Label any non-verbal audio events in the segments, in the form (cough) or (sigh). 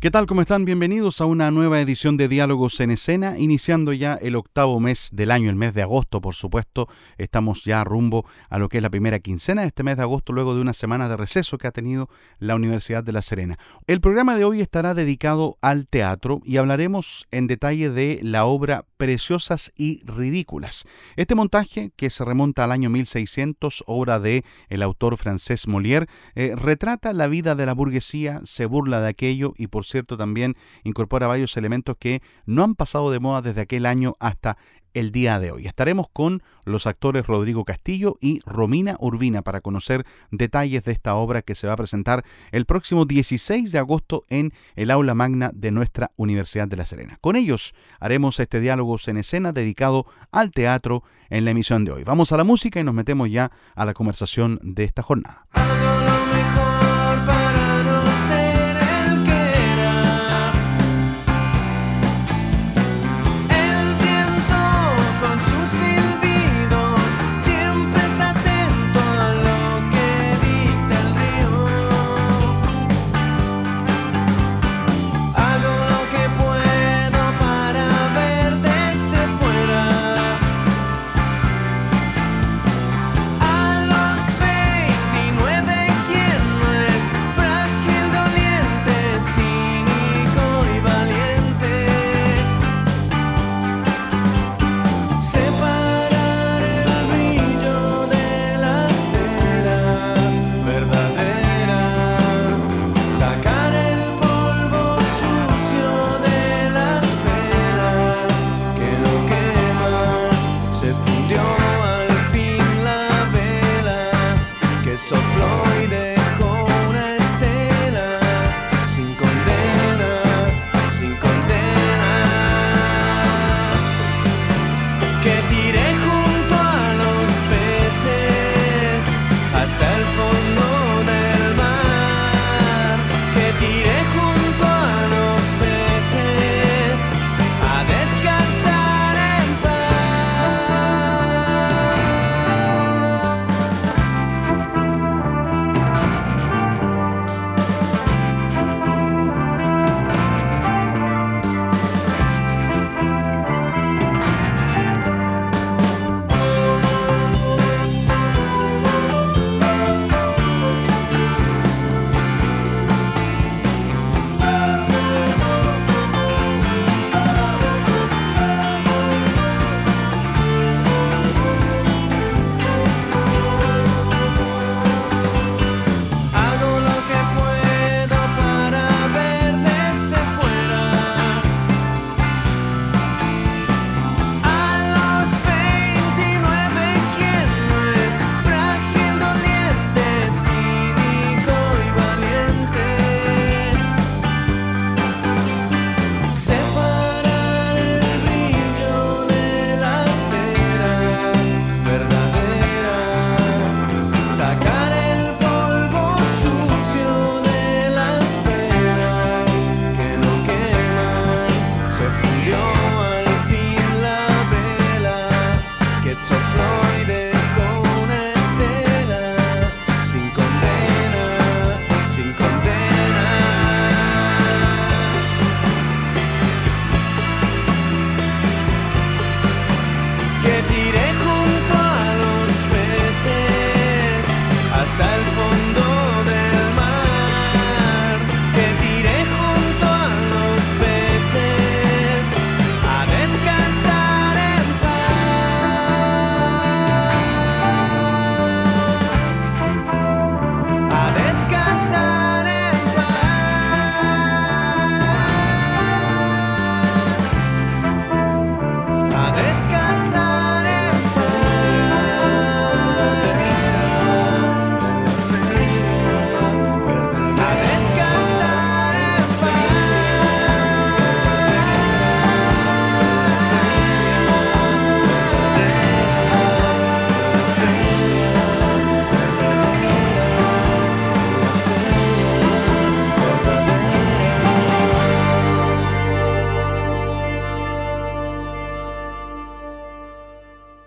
¿Qué tal? ¿Cómo están? Bienvenidos a una nueva edición de Diálogos en Escena, iniciando ya el octavo mes del año, el mes de agosto, por supuesto. Estamos ya rumbo a lo que es la primera quincena de este mes de agosto, luego de una semana de receso que ha tenido la Universidad de La Serena. El programa de hoy estará dedicado al teatro y hablaremos en detalle de la obra Preciosas y Ridículas. Este montaje, que se remonta al año 1600, obra de el autor francés Molière, eh, retrata la vida de la burguesía, se burla de aquello y por cierto, también incorpora varios elementos que no han pasado de moda desde aquel año hasta el día de hoy. Estaremos con los actores Rodrigo Castillo y Romina Urbina para conocer detalles de esta obra que se va a presentar el próximo 16 de agosto en el aula magna de nuestra Universidad de La Serena. Con ellos haremos este diálogo en escena dedicado al teatro en la emisión de hoy. Vamos a la música y nos metemos ya a la conversación de esta jornada.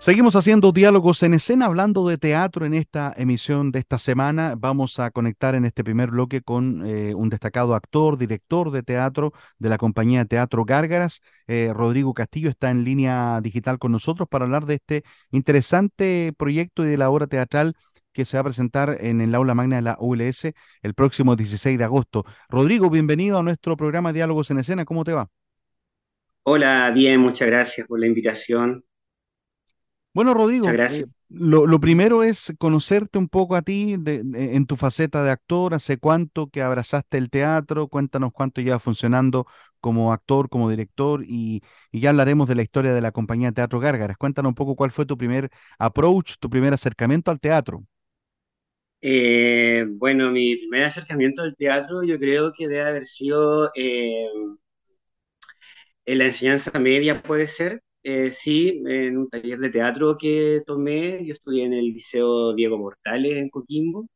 Seguimos haciendo diálogos en escena, hablando de teatro en esta emisión de esta semana. Vamos a conectar en este primer bloque con eh, un destacado actor, director de teatro de la compañía Teatro Gárgaras. Eh, Rodrigo Castillo está en línea digital con nosotros para hablar de este interesante proyecto y de la obra teatral que se va a presentar en el aula magna de la ULS el próximo 16 de agosto. Rodrigo, bienvenido a nuestro programa Diálogos en Escena. ¿Cómo te va? Hola, bien, muchas gracias por la invitación. Bueno, Rodrigo, eh, lo, primero es conocerte un poco a ti en tu faceta de actor. ¿Hace cuánto que abrazaste el teatro? Cuéntanos cuánto lleva funcionando como actor, como director y, ya hablaremos de la historia de la compañía Teatro Gárgaras. Cuéntanos un poco cuál fue tu primer approach, tu primer acercamiento al teatro. Eh, bueno, mi primer acercamiento al teatro yo creo que debe haber sido eh, en la enseñanza media, puede ser. Eh, sí, en un taller de teatro que tomé, yo estudié en el Liceo Diego Mortales en Coquimbo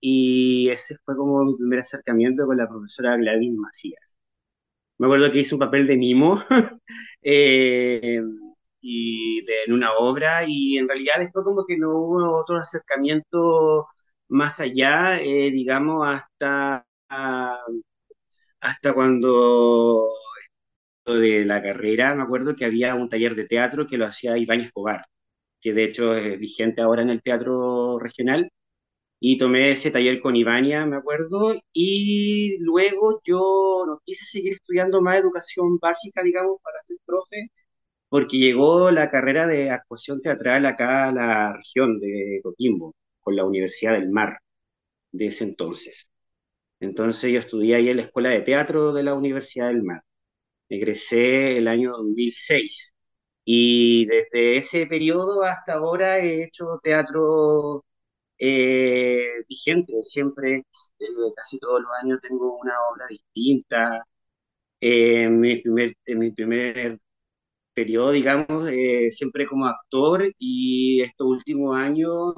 y ese fue como mi primer acercamiento con la profesora Gladys Macías. Me acuerdo que hice un papel de mimo (laughs) eh, y en una obra y en realidad después como que no hubo otro acercamiento más allá, eh, digamos, hasta, hasta cuando de la carrera, me acuerdo que había un taller de teatro que lo hacía Iván Escobar, que de hecho es vigente ahora en el teatro regional, y tomé ese taller con Ivania, me acuerdo, y luego yo no quise seguir estudiando más educación básica, digamos, para ser profe, porque llegó la carrera de actuación teatral acá a la región de Coquimbo, con la Universidad del Mar de ese entonces. Entonces yo estudié ahí en la Escuela de Teatro de la Universidad del Mar egresé el año 2006 y desde ese periodo hasta ahora he hecho teatro eh, vigente, siempre, eh, casi todos los años tengo una obra distinta. Eh, en, mi primer, en mi primer periodo, digamos, siempre como actor y estos últimos años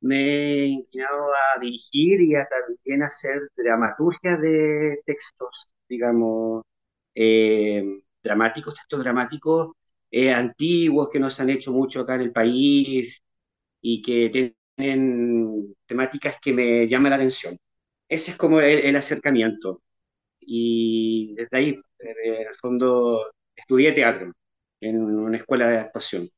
me he inclinado a dirigir y a también hacer dramaturgia de textos, digamos, eh, dramáticos, textos dramáticos eh, antiguos que nos han hecho mucho acá en el país y que tienen temáticas que me llaman la atención. Ese es como el, acercamiento. Y desde ahí, en el fondo, estudié teatro en una escuela de actuación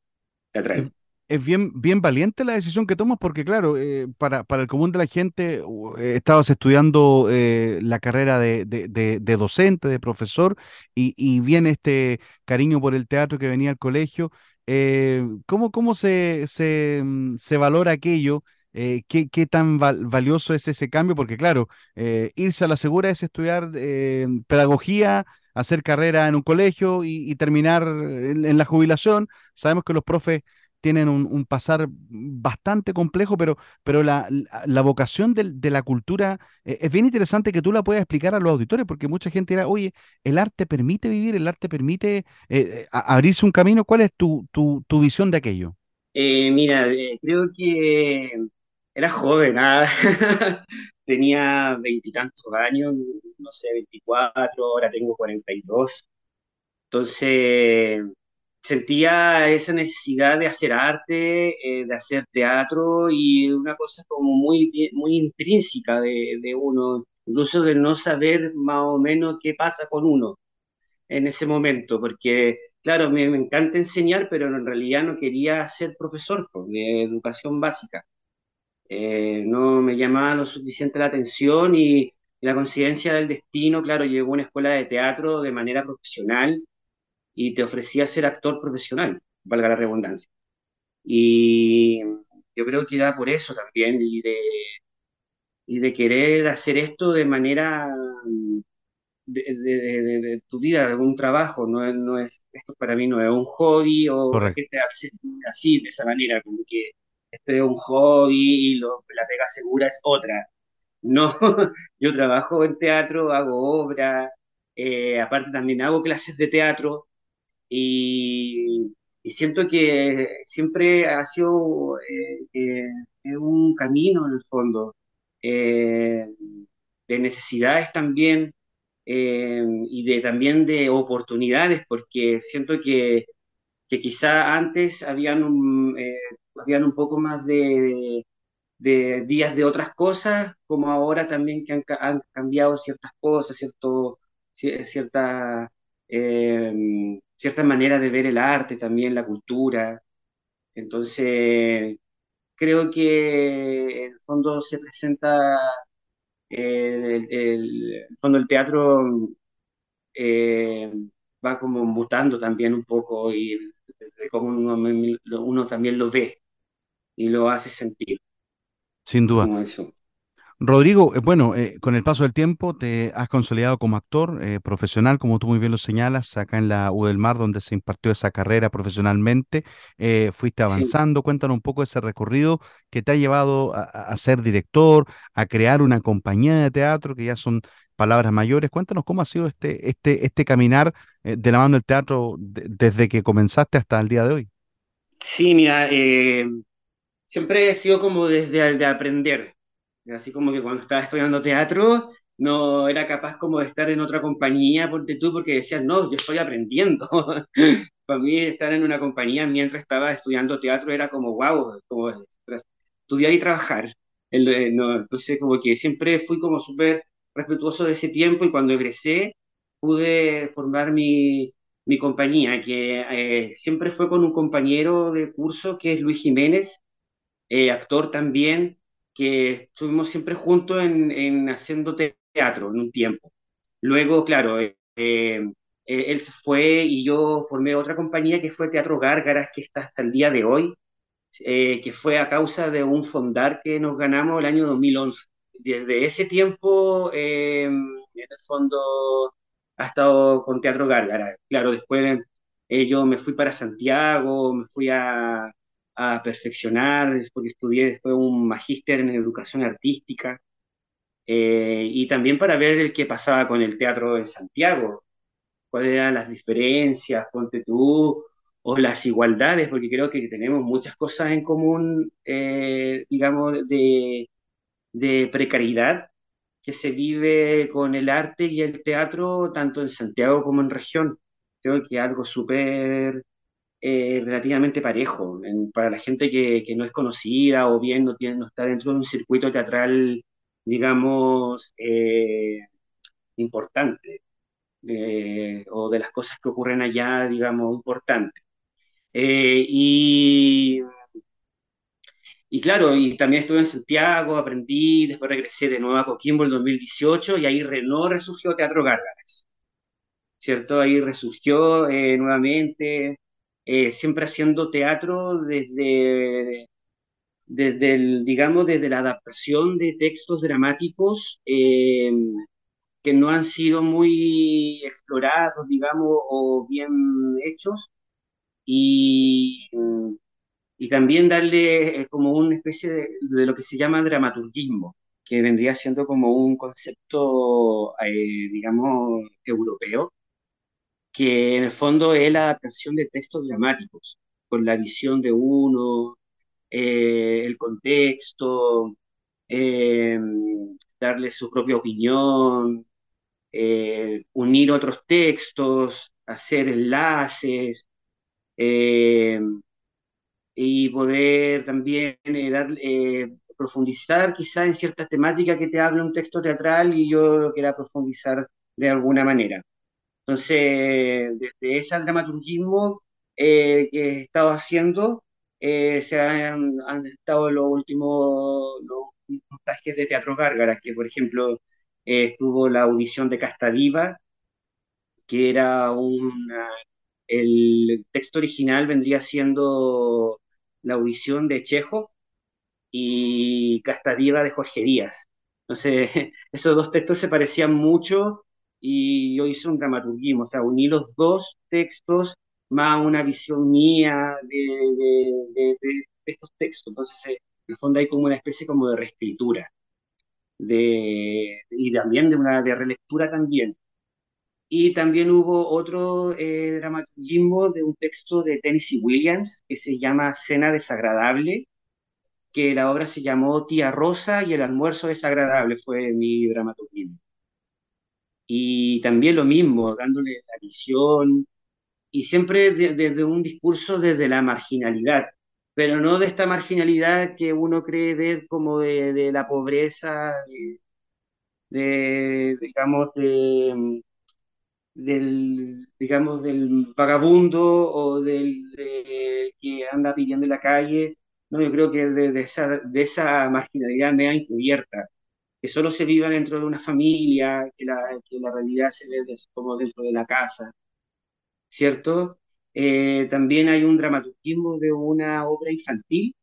teatral es bien, bien valiente la decisión que tomas porque, claro, eh, para, para, el común de la gente, eh, estabas estudiando eh, la carrera de, de, docente, de profesor, y, y, viene este cariño por el teatro que venía al colegio. ¿Cómo, cómo se, se, mm, se valora aquello? ¿qué, ¿qué, tan valioso es ese cambio? Porque claro, irse a la segura es estudiar pedagogía, hacer carrera en un colegio y, terminar en, la jubilación. Sabemos que los profes tienen un, pasar bastante complejo, pero, pero la, la vocación de, la cultura eh, es bien interesante que tú la puedas explicar a los auditores, porque mucha gente dirá, oye, el arte permite vivir, el arte permite eh, eh, abrirse un camino. ¿Cuál es tu, tu, tu visión de aquello? mira, creo que era joven, ¿ah? (laughs) tenía veintitantos años, no sé, 24, ahora tengo 42. Entonces, sentía esa necesidad de hacer arte, eh, de hacer teatro y una cosa como muy, muy intrínseca de, de, uno, incluso de no saber más o menos qué pasa con uno en ese momento, porque claro, me, me encanta enseñar, pero en realidad no quería ser profesor pues, de educación básica. Eh, no me llamaba lo suficiente la atención y, la coincidencia del destino, claro, llegó a una escuela de teatro de manera profesional y te ofrecía ser actor profesional, valga la redundancia. Y yo creo que era por eso también, y de, y de querer hacer esto de manera de, de, tu vida, un trabajo, no, no, es, esto para mí no es un hobby, o gente a veces así, de esa manera, como que esto es un hobby y lo, la pega segura es otra. No, (laughs) yo trabajo en teatro, hago obra, eh, aparte también hago clases de teatro, y, siento que siempre ha sido eh, eh, un camino en el fondo, eh, de necesidades también y de, también de oportunidades, porque siento que, que quizá antes habían un, eh, habían un poco más de, de, días de otras cosas, como ahora también que han, han cambiado ciertas cosas, cierto, cierta, eh, cierta manera de ver el arte, también la cultura. Entonces, creo que en el fondo se presenta, eh, el, el, fondo del teatro eh, va como mutando también un poco y de cómo uno, uno, también lo ve y lo hace sentir. Sin duda. eso. Rodrigo, eh, bueno, eh, con el paso del tiempo te has consolidado como actor eh, profesional, como tú muy bien lo señalas, acá en la U del Mar, donde se impartió esa carrera profesionalmente. fuiste avanzando. Cuéntanos un poco ese recorrido que te ha llevado a, ser director, a crear una compañía de teatro, que ya son palabras mayores. Cuéntanos cómo ha sido este, este, este caminar de la mano del teatro desde que comenzaste hasta el día de hoy. Sí, mira, siempre he sido como desde el de aprender Así como que cuando estaba estudiando teatro, no era capaz como de estar en otra compañía, porque tú, porque decías, no, yo estoy aprendiendo. (laughs) Para mí estar en una compañía mientras estaba estudiando teatro era como, wow, como estudiar y trabajar. Eh, entonces como que siempre fui como súper respetuoso de ese tiempo y cuando egresé pude formar mi, mi compañía, que eh, siempre fue con un compañero de curso que es Luis Jiménez, eh, actor también, que estuvimos siempre juntos en, en haciendo teatro en un tiempo. Luego, claro, eh, eh, él se fue y yo formé otra compañía que fue Teatro Gárgaras, que está hasta el día de hoy, eh, que fue a causa de un fondar que nos ganamos el año 2011. Desde ese tiempo, en el fondo, ha estado con Teatro Gárgaras. Claro, después yo me fui para Santiago, me fui a, a perfeccionar, porque estudié después un magíster en educación artística, eh, y también para ver el que pasaba con el teatro en Santiago, cuáles eran las diferencias, ponte tú, o las igualdades, porque creo que tenemos muchas cosas en común, eh, digamos, de, de precariedad que se vive con el arte y el teatro, tanto en Santiago como en región. Creo que algo súper eh, relativamente parejo. para la gente que, que, no es conocida o bien no, tiene, no está dentro de un circuito teatral, digamos, eh, importante, eh, o de las cosas que ocurren allá, digamos, importantes. y, y claro, y también estuve en Santiago, aprendí, después regresé de nuevo a Coquimbo en 2018 y ahí no resurgió Teatro Gárgaras. ¿Cierto? Ahí resurgió nuevamente, eh, siempre haciendo teatro desde, desde el, digamos, desde la adaptación de textos dramáticos eh, que no han sido muy explorados, digamos, o bien hechos, y, y también darle eh, como una especie de, de, lo que se llama dramaturgismo, que vendría siendo como un concepto, digamos, europeo, que en el fondo es la adaptación de textos dramáticos, con la visión de uno, eh, el contexto, eh, darle su propia opinión, eh, unir otros textos, hacer enlaces y poder también profundizar quizá en ciertas temáticas que te habla un texto teatral y yo lo quiera profundizar de alguna manera. Entonces, desde ese dramaturgismo eh, que he estado haciendo, eh, se han, estado los últimos montajes de Teatro Gárgaras, que por ejemplo eh, estuvo la audición de Casta Viva, que era una, el texto original vendría siendo la audición de Chejo y Casta Viva de Jorge Díaz. Entonces, (laughs) esos dos textos se parecían mucho y yo hice un dramaturgismo, o sea, uní los dos textos más una visión mía de, de, de, estos textos. Entonces, eh, en el fondo hay como una especie como de reescritura de, y también de una de relectura también. Y también hubo otro eh, dramaturgismo de un texto de Tennessee Williams que se llama Cena Desagradable, que la obra se llamó Tía Rosa y el almuerzo desagradable, fue mi dramaturgismo. Y también lo mismo, dándole la visión, y siempre desde un discurso desde la marginalidad, pero no de esta marginalidad que uno cree ver como de, de la pobreza, de, digamos, de, del, digamos, del vagabundo o del que anda pidiendo en la calle. No, yo creo que de, de esa, de esa marginalidad media encubierta, que solo se viva dentro de una familia, que la, que la realidad se ve como dentro de la casa, ¿cierto? Eh, también hay un dramaturgismo de una obra infantil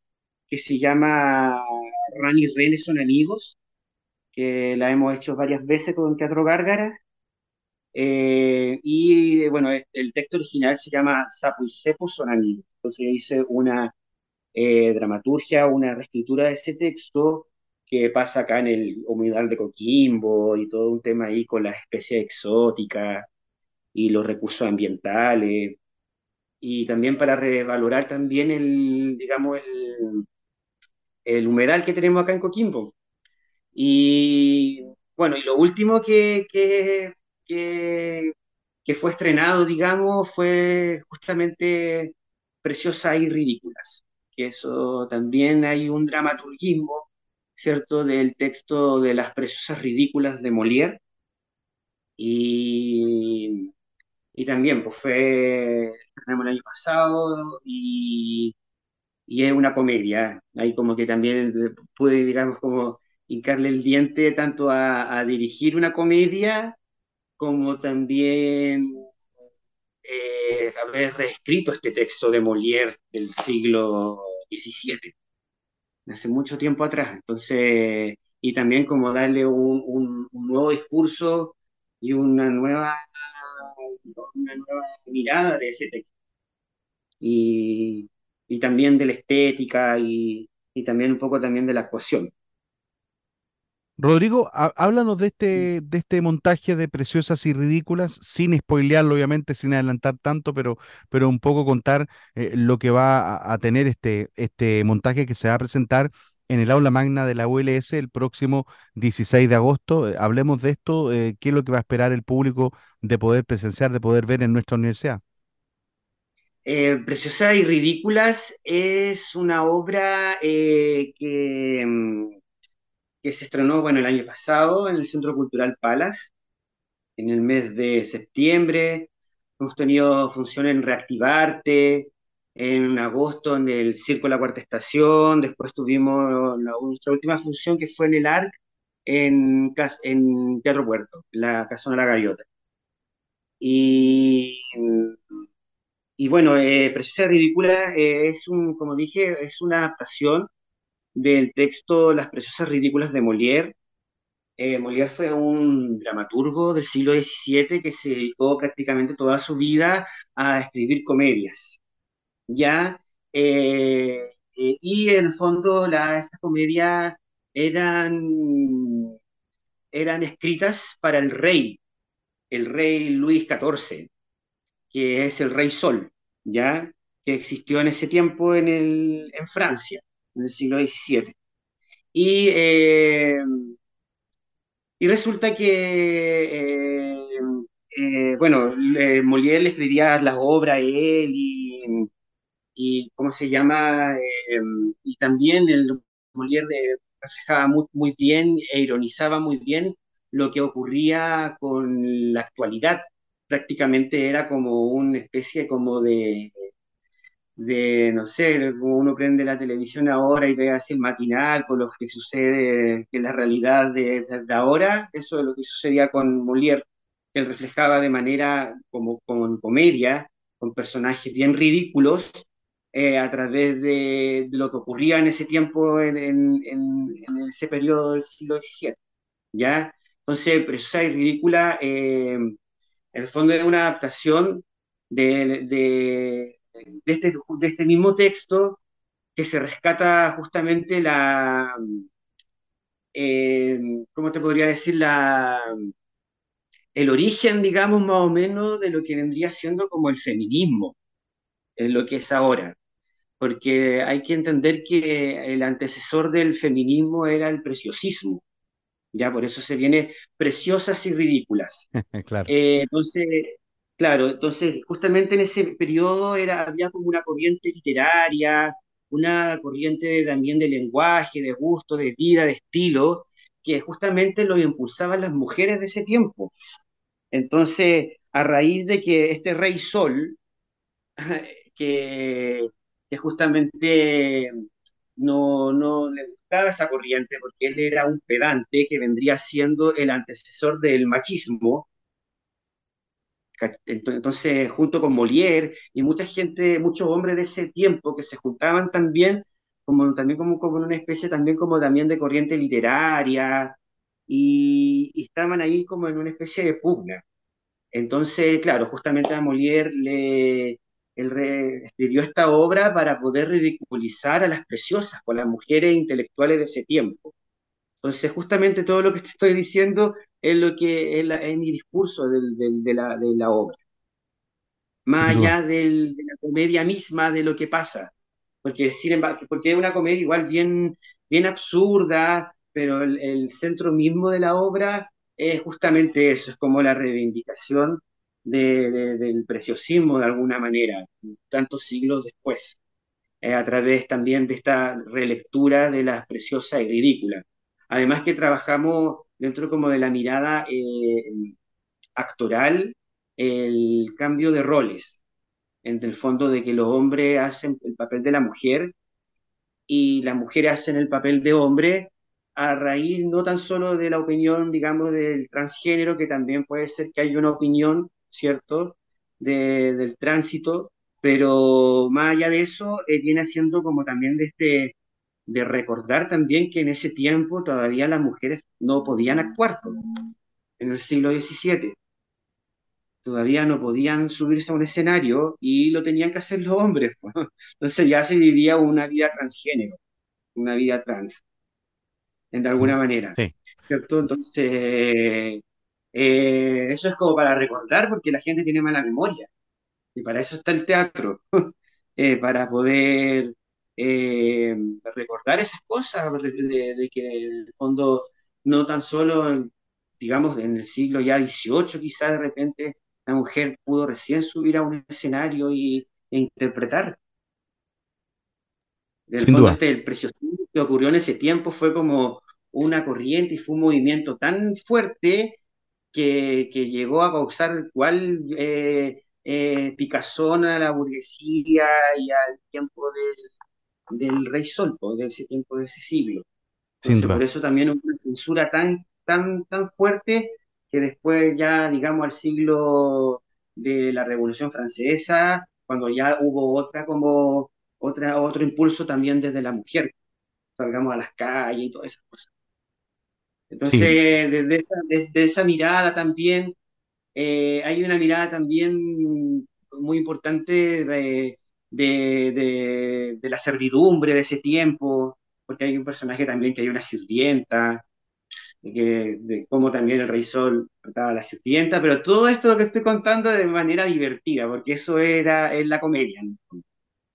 que se llama Rani y René son amigos, que la hemos hecho varias veces con Teatro Gárgara. Eh, y bueno, el texto original se llama Sapo y Cepo son amigos. Entonces hice una eh, dramaturgia, una reescritura de ese texto que pasa acá en el humedal de Coquimbo y todo un tema ahí con las especies exóticas y los recursos ambientales y también para revalorar también el, digamos, el, el humedal que tenemos acá en Coquimbo. Y bueno, y lo último que, que, que, que fue estrenado, digamos, fue justamente Preciosas y Ridículas, que eso también hay un dramaturgismo, ¿cierto?, del texto de las Preciosas Ridículas de Molière. Y y también, pues fue, el año pasado y, y, es una comedia. Ahí como que también pude, digamos, como hincarle el diente tanto a, a dirigir una comedia como también eh, haber reescrito este texto de Molière del siglo XVII, hace mucho tiempo atrás. Entonces, y también como darle un, nuevo discurso y una nueva una nueva mirada de ese texto. Y, y también de la estética y, y, también un poco también de la actuación. Rodrigo, háblanos de este, de este montaje de Preciosas y Ridículas, sin spoilearlo, obviamente, sin adelantar tanto, pero, pero un poco contar eh, lo que va a, a, tener este, este montaje que se va a presentar en el aula magna de la ULS el próximo 16 de agosto. Eh, hablemos de esto, eh, qué es lo que va a esperar el público de poder presenciar, de poder ver en nuestra universidad. Eh, Preciosas y Ridículas es una obra que, mm, que, se estrenó bueno, el año pasado en el Centro Cultural Palas, en el mes de septiembre. Hemos tenido función en Reactivarte, en agosto en el Circo de la Cuarta Estación, después tuvimos la, nuestra última función que fue en el ARC, en, en Teatro Puerto, la Casona de la Gaviota. Y, y bueno, eh, Preciosa Ridícula eh, es un, como dije, es una adaptación del texto Las Preciosas Ridículas de Molière. Eh, Molière fue un dramaturgo del siglo XVII que se dedicó prácticamente toda su vida a escribir comedias. ¿ya? Eh, eh, y en el fondo la, comedias eran, eran escritas para el rey, el rey Luis XIV, que es el rey Sol, ¿ya? que existió en ese tiempo en, el, en Francia, en el siglo XVII. Y, eh, y resulta que, bueno, Molière le escribía las obras a él y y cómo se llama, eh, y también el Molière reflejaba muy, muy bien e ironizaba muy bien lo que ocurría con la actualidad. Prácticamente era como una especie como de, de, no sé, como uno prende la televisión ahora y ve así el matinal con lo que sucede, que la realidad de, de, ahora, eso es lo que sucedía con Molière, que él reflejaba de manera como con comedia, con personajes bien ridículos, eh, a través de, de, lo que ocurría en ese tiempo, en, en, en ese periodo del siglo XVII. ¿ya? Entonces, Preciosa y Ridícula, eh, en el fondo es una adaptación de, de, de, este, de este mismo texto que se rescata justamente la, eh, ¿cómo te podría decir? La, el origen, digamos, más o menos de lo que vendría siendo como el feminismo, en lo que es ahora porque hay que entender que el antecesor del feminismo era el preciosismo, ya por eso se viene preciosas y ridículas. (laughs) claro. Eh, entonces, Claro, entonces justamente en ese periodo era, había como una corriente literaria, una corriente también de lenguaje, de gusto, de vida, de estilo, que justamente lo impulsaban las mujeres de ese tiempo. Entonces, a raíz de que este rey Sol, (laughs) que, que justamente no, no le gustaba esa corriente porque él era un pedante que vendría siendo el antecesor del machismo, entonces, junto con Molière y mucha gente, muchos hombres de ese tiempo que se juntaban también, como también como, como una especie también como también de corriente literaria, y, y estaban ahí como en una especie de pugna. Entonces, claro, justamente a Molière le, él re, escribió esta obra para poder ridiculizar a las preciosas, con las mujeres intelectuales de ese tiempo. Entonces, justamente todo lo que te estoy diciendo es lo que es, la, es mi discurso del, del, de, la, de, la, obra. Más allá del, de la comedia misma, de lo que pasa. Porque, sin embargo, porque es una comedia igual bien, bien absurda, pero el, el, centro mismo de la obra es justamente eso, es como la reivindicación de, de, del preciosismo de alguna manera, tantos siglos después, eh, a través también de esta relectura de las preciosas y ridículas. Además que trabajamos dentro como de la mirada eh, actoral, el cambio de roles, en el fondo de que los hombres hacen el papel de la mujer y las mujeres hacen el papel de hombre a raíz no tan solo de la opinión, digamos, del transgénero, que también puede ser que haya una opinión, ¿cierto?, de, del tránsito, pero más allá de eso, eh, viene haciendo como también de este de recordar también que en ese tiempo todavía las mujeres no podían actuar, en el siglo XVII. Todavía no podían subirse a un escenario y lo tenían que hacer los hombres. Entonces ya se vivía una vida transgénero, una vida trans, de alguna manera. Sí. ¿Cierto? Entonces, eh, eso es como para recordar porque la gente tiene mala memoria. Y para eso está el teatro, (laughs) eh, para poder eh, recordar esas cosas, de, que en el fondo no tan solo, digamos, en el siglo ya XVIII quizás de repente la mujer pudo recién subir a un escenario y, e interpretar. En el Sin fondo duda. este, el preciosismo que ocurrió en ese tiempo fue como una corriente y fue un movimiento tan fuerte que, que llegó a causar cual eh, eh, picazón a la burguesía y al tiempo del del rey Sol, de ese tiempo, de ese siglo. Entonces, por eso también una censura tan, tan, tan fuerte que después ya, digamos, al siglo de la Revolución Francesa, cuando ya hubo otra como otra, otro impulso también desde la mujer, salgamos a las calles y todas esas cosas. Entonces, Sí, desde esa, desde esa mirada también, eh, hay una mirada también muy importante de, de, de, la servidumbre de ese tiempo, porque hay un personaje también que hay una sirvienta, de, que, de cómo también el rey Sol trataba a la sirvienta, pero todo esto lo que estoy contando de manera divertida, porque eso era es la comedia.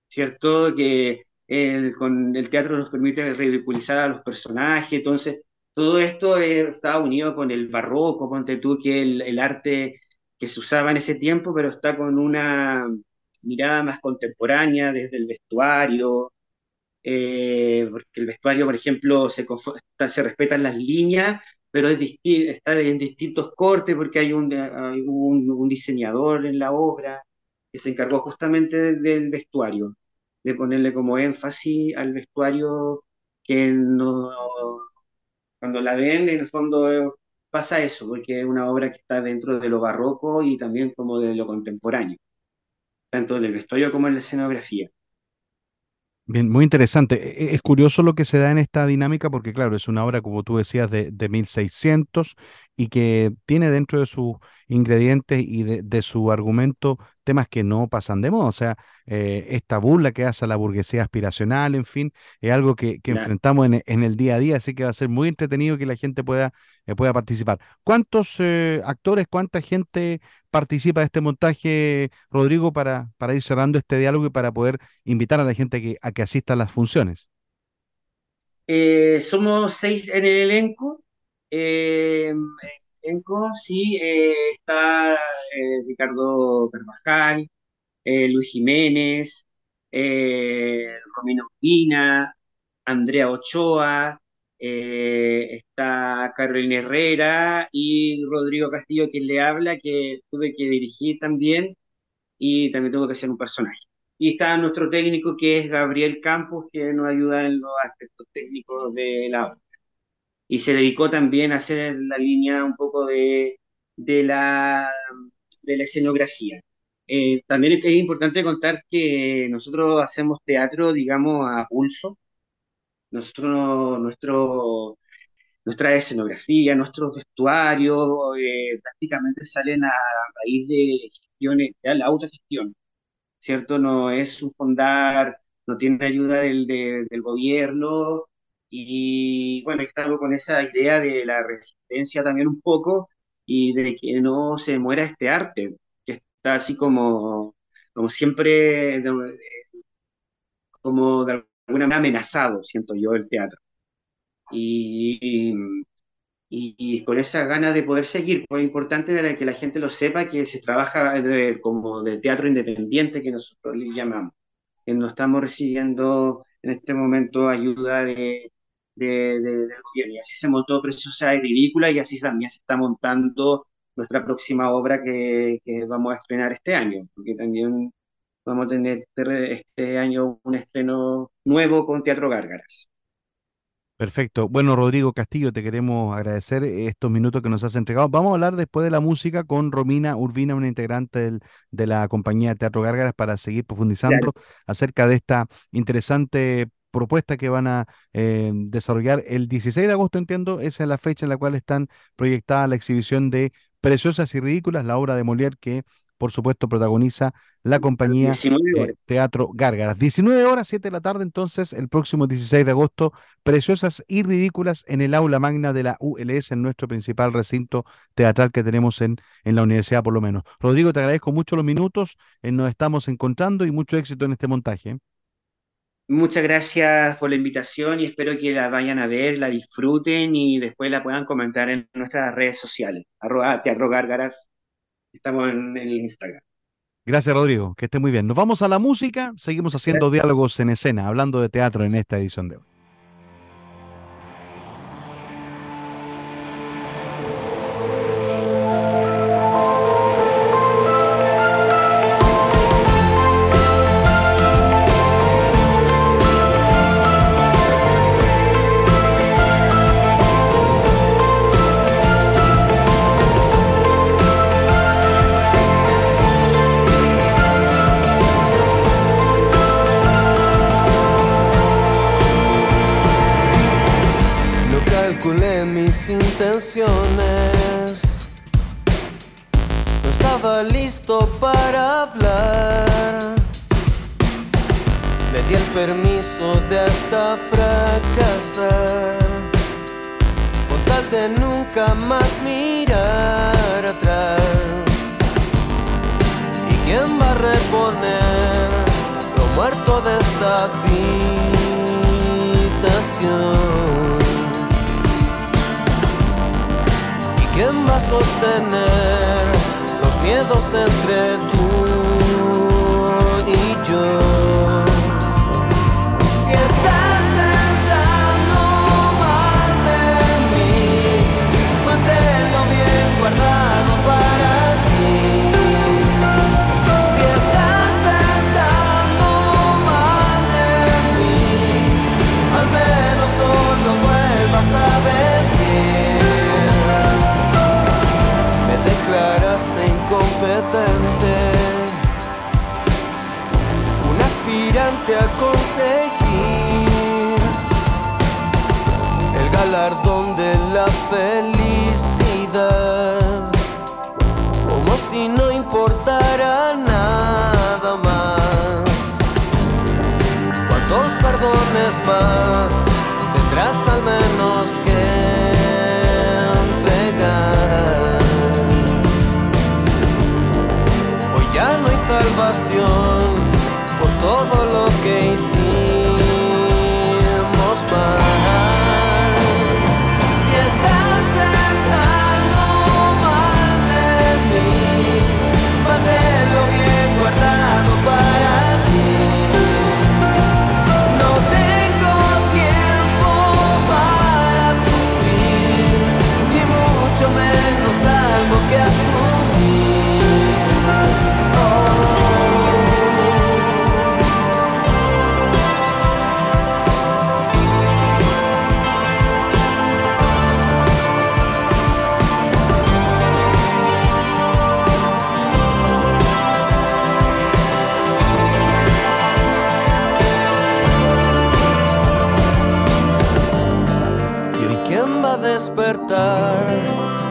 ¿cierto? Que el, con el teatro nos permite ridiculizar a los personajes, entonces todo esto estaba unido con el barroco, ponte tú, que el arte que se usaba en ese tiempo, pero está con una mirada más contemporánea desde el vestuario, eh, porque el vestuario, por ejemplo, se, se respetan las líneas, pero es está en distintos cortes porque hay un, diseñador en la obra que se encargó justamente del, vestuario, de ponerle como énfasis al vestuario que cuando la ven, en el fondo pasa eso, porque es una obra que está dentro de lo barroco y también como de lo contemporáneo tanto en el vestuario como en la escenografía. Bien, muy interesante. E- e- Es curioso lo que se da en esta dinámica porque, claro, es una obra, como tú decías, de, de 1600 y que tiene dentro de sus ingredientes y de, de su argumento temas que no pasan de moda. O sea, eh, esta burla que hace a la burguesía aspiracional, en fin, es algo que, que Claro. enfrentamos en, en el día a día, así que va a ser muy entretenido que la gente pueda, eh, pueda participar. ¿Cuántos eh, actores, cuánta gente participa de este montaje, Rodrigo, para, para ir cerrando este diálogo y para poder invitar a la gente a que, a que asista a las funciones. Somos seis en el elenco. Eh, elenco, sí, eh, está eh, Ricardo Carvajal, Luis Jiménez, Romino Urbina, Andrea Ochoa, está Carolina Herrera y Rodrigo Castillo, quien le habla, que tuve que dirigir también y también tuve que ser un personaje. Y está nuestro técnico que es Gabriel Campos, que nos ayuda en los aspectos técnicos de la obra. Y se dedicó también a hacer la línea un poco de, de, la, de la escenografía. Eh, también es importante contar que nosotros hacemos teatro, digamos, a pulso. Nosotros, nuestro, nuestra escenografía, nuestros vestuarios, eh, prácticamente salen a raíz de gestiones, de la autogestión. ¿cierto? No es un fondar, no tiene ayuda del, del gobierno y bueno, estamos con esa idea de la resistencia también un poco y de que no se muera este arte, que está así como, como siempre, como de alguna manera amenazado, siento yo, el teatro. y, y, con esa ganas de poder seguir. Pues es importante que la gente lo sepa, que se trabaja como de teatro independiente, que nosotros le llamamos, que no estamos recibiendo en este momento ayuda de, de, del gobierno. Y así se montó Preciosa y Ridícula y así también se está montando nuestra próxima obra que, que vamos a estrenar este año, porque también vamos a tener este año un estreno nuevo con Teatro Gárgaras. Perfecto. Bueno, Rodrigo Castillo, te queremos agradecer estos minutos que nos has entregado. Vamos a hablar después de la música con Romina Urbina, una integrante de la compañía Teatro Gárgaras, para seguir profundizando acerca de esta interesante propuesta que van a eh, desarrollar el 16 de agosto, entiendo, esa es la fecha en la cual están proyectada la exhibición de Preciosas y Ridículas, la obra de Molière que por supuesto, protagoniza la compañía eh, Teatro Gárgaras. 19 horas, 7 de la tarde, entonces, el próximo 16 de agosto, preciosas y ridículas en el aula magna de la ULS, en nuestro principal recinto teatral que tenemos en, en la universidad, por lo menos. Rodrigo, te agradezco mucho los minutos, eh, nos estamos encontrando y mucho éxito en este montaje. Muchas gracias por la invitación y espero que la vayan a ver, la disfruten y después la puedan comentar en nuestras redes sociales. Arroba Teatro Gárgaras Estamos en, el Instagram. Gracias, Rodrigo. Que esté muy bien. Nos vamos a la música. Seguimos haciendo diálogos en escena, hablando de teatro en esta edición de hoy.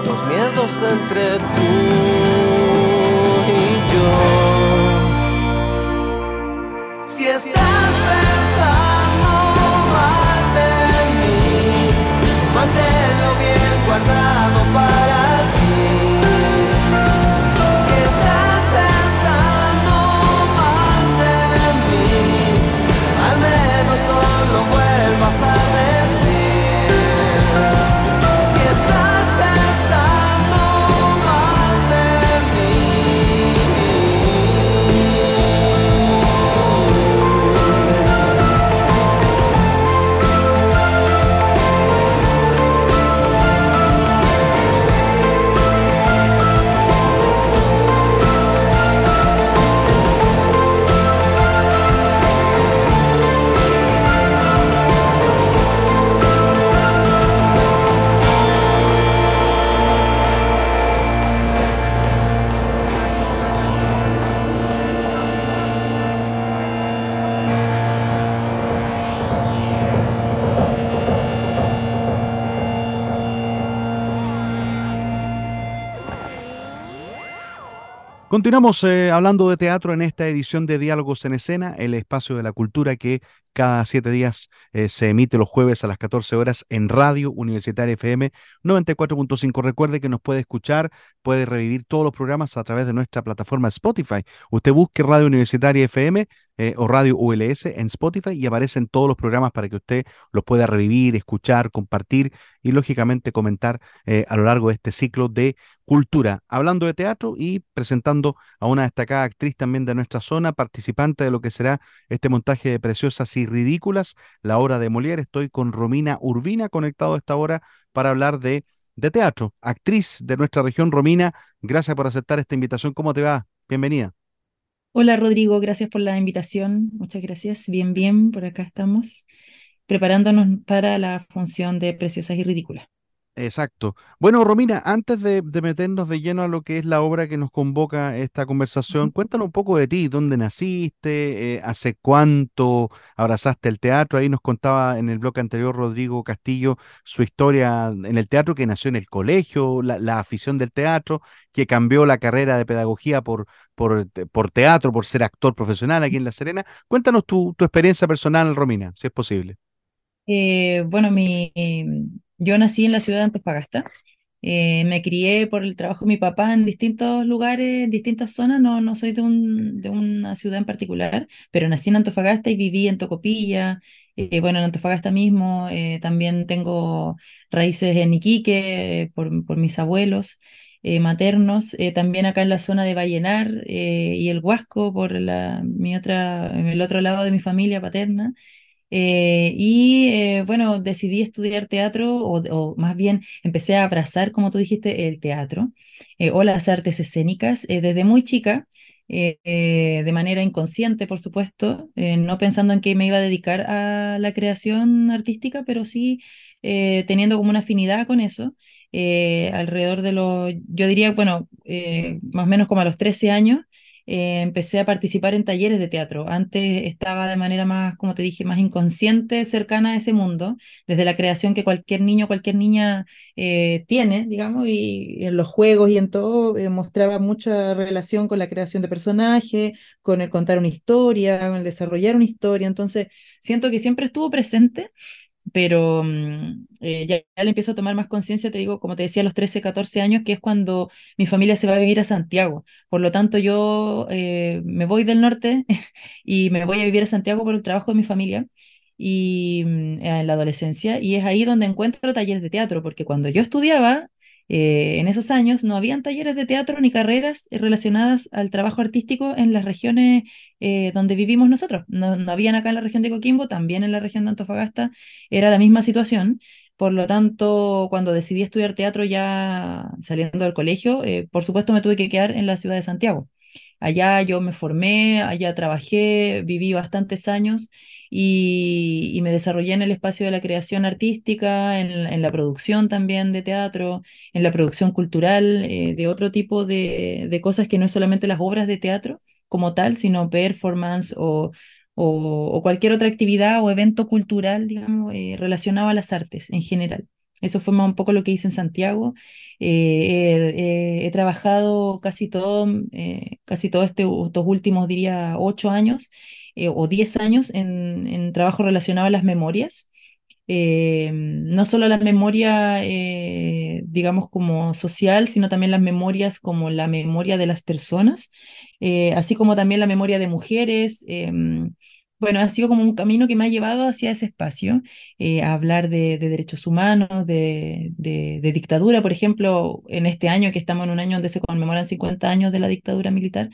Los miedos entre Continuamos eh, hablando de teatro en esta edición de Diálogos en Escena, el espacio de la cultura que cada siete días eh, se emite los jueves a las 14 horas en Radio Universitaria FM 94.5. Recuerde que nos puede escuchar, puede revivir todos los programas a través de nuestra plataforma Spotify. Usted busque Radio Universitaria FM eh, o Radio ULS en Spotify y aparecen todos los programas para que usted los pueda revivir, escuchar, compartir y lógicamente comentar a lo largo de este ciclo de cultura, hablando de teatro y presentando a una destacada actriz también de nuestra zona, participante de lo que será este montaje de Preciosas y Ridículas, la obra de Molière. Estoy con Romina Urbina conectado a esta hora para hablar de, de teatro, actriz de nuestra región. Romina, gracias por aceptar esta invitación. ¿Cómo te va? Bienvenida. Hola Rodrigo, gracias por la invitación. Muchas gracias. Bien, bien, por acá estamos preparándonos para la función de Preciosas y Ridículas. Exacto. Bueno, Romina, antes de, meternos de lleno a lo que es la obra que nos convoca esta conversación, cuéntanos un poco de ti, dónde naciste, eh, hace cuánto abrazaste el teatro. Ahí nos contaba en el bloque anterior Rodrigo Castillo su historia en el teatro, que nació en el colegio, la, afición del teatro, que cambió la carrera de pedagogía por, por, por, teatro, por ser actor profesional aquí en La Serena. Cuéntanos tu, tu experiencia personal, Romina, si es posible. Eh, bueno, mi yo nací en la ciudad de Antofagasta. Eh, me crié por el trabajo de mi papá en distintos lugares, en distintas zonas. No, no soy de, un, de una ciudad en particular, pero nací en Antofagasta y viví en Tocopilla. Eh, bueno, en Antofagasta mismo eh, también tengo raíces en Iquique por, por mis abuelos maternos. también acá en la zona de Vallenar y el Huasco por la, mi otra, el otro lado de mi familia paterna. Eh, y eh, bueno, decidí estudiar teatro, o, más bien empecé a abrazar, como tú dijiste, el teatro eh, o las artes escénicas desde muy chica. de manera inconsciente, por supuesto, no pensando en que me iba a dedicar a la creación artística, pero sí teniendo como una afinidad con eso. alrededor de los, yo diría, bueno, más o menos como a los 13 años, eh, empecé a participar en talleres de teatro. Antes estaba de manera más, como te dije, más inconsciente, cercana a ese mundo, desde la creación que cualquier niño, cualquier niña eh, tiene, digamos, y en los juegos y en todo eh, mostraba mucha relación con la creación de personajes, con el contar una historia, con el desarrollar una historia. Entonces, siento que siempre estuvo presente pero mm, eh, ya, le empiezo a tomar más conciencia, te digo, como te decía, a los 13, 14 años, que es cuando mi familia se va a vivir a Santiago. Por lo tanto, yo eh, me voy del norte (laughs) y me voy a vivir a Santiago por el trabajo de mi familia y mm, en la adolescencia, y es ahí donde encuentro talleres de teatro, porque cuando yo estudiaba, eh, en esos años no habían talleres de teatro ni carreras relacionadas al trabajo artístico en las regiones eh, donde vivimos nosotros. No, no, habían acá en la región de Coquimbo, también en la región de Antofagasta era la misma situación. Por lo tanto, cuando decidí estudiar teatro ya saliendo del colegio, eh, por supuesto me tuve que quedar en la ciudad de Santiago. Allá yo me formé, allá trabajé, viví bastantes años y, me desarrollé en el espacio de la creación artística, en, la producción también de teatro, en la producción cultural, eh, de otro tipo de, cosas que no es solamente las obras de teatro como tal, sino performance o, o, cualquier otra actividad o evento cultural, digamos, eh, relacionado a las artes en general. Eso fue un poco lo que hice en Santiago. he trabajado casi todo, casi todos este, estos últimos, diría, ocho años o diez años en, en trabajo relacionado a las memorias. Eh, no solo la memoria, eh, digamos, como social, sino también las memorias como la memoria de las personas, eh, así como también la memoria de mujeres. Bueno, ha sido como un camino que me ha llevado hacia ese espacio, a hablar de, derechos humanos, de, de, dictadura, por ejemplo, en este año que estamos en un año donde se conmemoran 50 años de la dictadura militar,